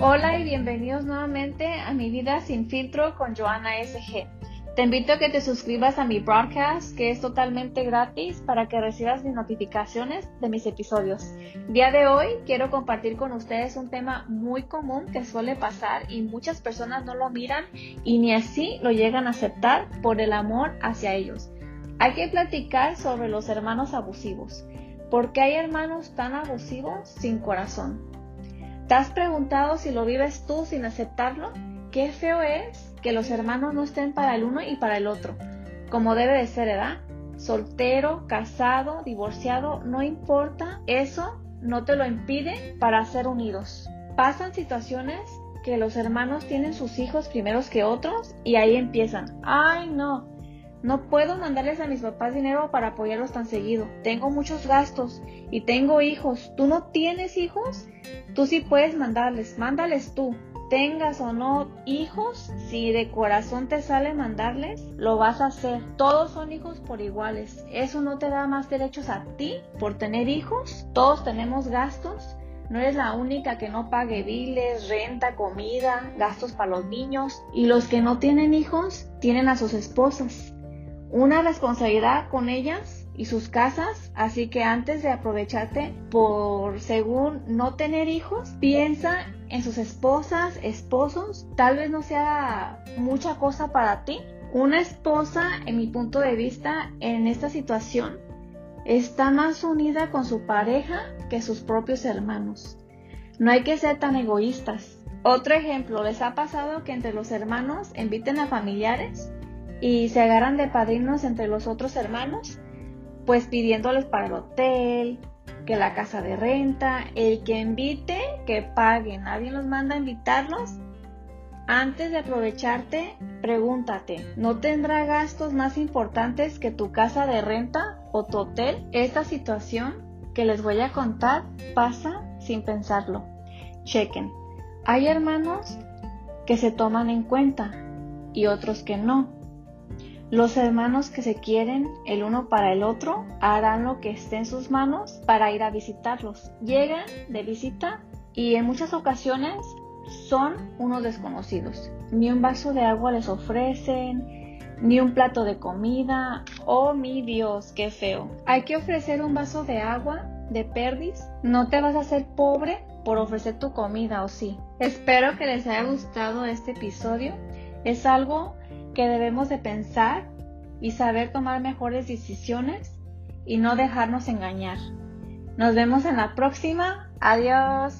Hola y bienvenidos nuevamente a mi vida sin filtro con Joana SG. Te invito a que te suscribas a mi broadcast que es totalmente gratis para que recibas mis notificaciones de mis episodios. Día de hoy quiero compartir con ustedes un tema muy común que suele pasar y muchas personas no lo miran y ni así lo llegan a aceptar por el amor hacia ellos. Hay que platicar sobre los hermanos abusivos. ¿Por qué hay hermanos tan abusivos sin corazón? ¿Te has preguntado si lo vives tú sin aceptarlo? Qué feo es que los hermanos no estén para el uno y para el otro, como debe de ser, ¿verdad? Soltero, casado, divorciado, no importa, eso no te lo impide para ser unidos. Pasan situaciones que los hermanos tienen sus hijos primeros que otros y ahí empiezan. Ay, no, no puedo mandarles a mis papás dinero para apoyarlos tan seguido. Tengo muchos gastos y tengo hijos. ¿Tú no tienes hijos? Tú sí puedes mandarles. Mándales tú. Tengas o no hijos, si de corazón te sale mandarles, lo vas a hacer. Todos son hijos por iguales. Eso no te da más derechos a ti por tener hijos. Todos tenemos gastos. No eres la única que no pague biles, renta, comida, gastos para los niños. Y los que no tienen hijos tienen a sus esposas una responsabilidad con ellas y sus casas, así que antes de aprovecharte por según no tener hijos, piensa en sus esposas, esposos, tal vez no sea mucha cosa para ti. Una esposa, en mi punto de vista, en esta situación, está más unida con su pareja que sus propios hermanos. No hay que ser tan egoístas. Otro ejemplo, ¿les ha pasado que entre los hermanos inviten a familiares? Y se agarran de padrinos entre los otros hermanos, pues pidiéndoles para el hotel, que la casa de renta, el que invite, que pague. Nadie los manda a invitarlos. Antes de aprovecharte, pregúntate, ¿no tendrá gastos más importantes que tu casa de renta o tu hotel? Esta situación que les voy a contar pasa sin pensarlo. Chequen. Hay hermanos que se toman en cuenta y otros que no. Los hermanos que se quieren el uno para el otro harán lo que esté en sus manos para ir a visitarlos. Llegan de visita y en muchas ocasiones son unos desconocidos. Ni un vaso de agua les ofrecen, ni un plato de comida. Oh mi Dios, qué feo. Hay que ofrecer un vaso de agua de perdiz. No te vas a hacer pobre por ofrecer tu comida, o sí. Espero que les haya gustado este episodio. Es algo que debemos de pensar y saber tomar mejores decisiones y no dejarnos engañar. Nos vemos en la próxima. Adiós.